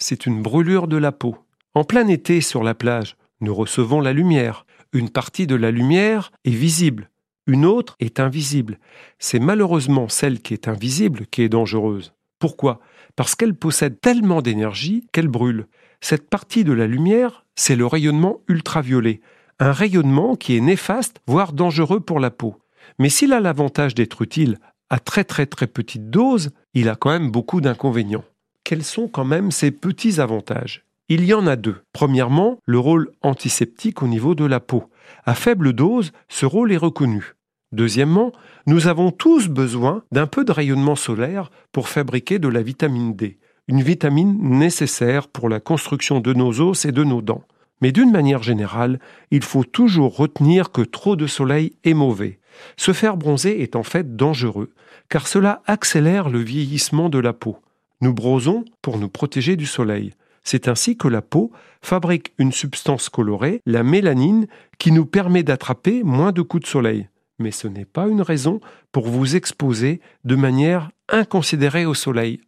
c'est une brûlure de la peau. En plein été sur la plage, nous recevons la lumière. Une partie de la lumière est visible, une autre est invisible. C'est malheureusement celle qui est invisible qui est dangereuse. Pourquoi? Parce qu'elle possède tellement d'énergie qu'elle brûle. Cette partie de la lumière, c'est le rayonnement ultraviolet, un rayonnement qui est néfaste, voire dangereux pour la peau. Mais s'il a l'avantage d'être utile à très très très petite dose, il a quand même beaucoup d'inconvénients. Quels sont quand même ces petits avantages Il y en a deux. Premièrement, le rôle antiseptique au niveau de la peau. À faible dose, ce rôle est reconnu. Deuxièmement, nous avons tous besoin d'un peu de rayonnement solaire pour fabriquer de la vitamine D, une vitamine nécessaire pour la construction de nos os et de nos dents. Mais d'une manière générale, il faut toujours retenir que trop de soleil est mauvais. Se faire bronzer est en fait dangereux, car cela accélère le vieillissement de la peau. Nous brosons pour nous protéger du soleil. C'est ainsi que la peau fabrique une substance colorée, la mélanine, qui nous permet d'attraper moins de coups de soleil. Mais ce n'est pas une raison pour vous exposer de manière inconsidérée au soleil.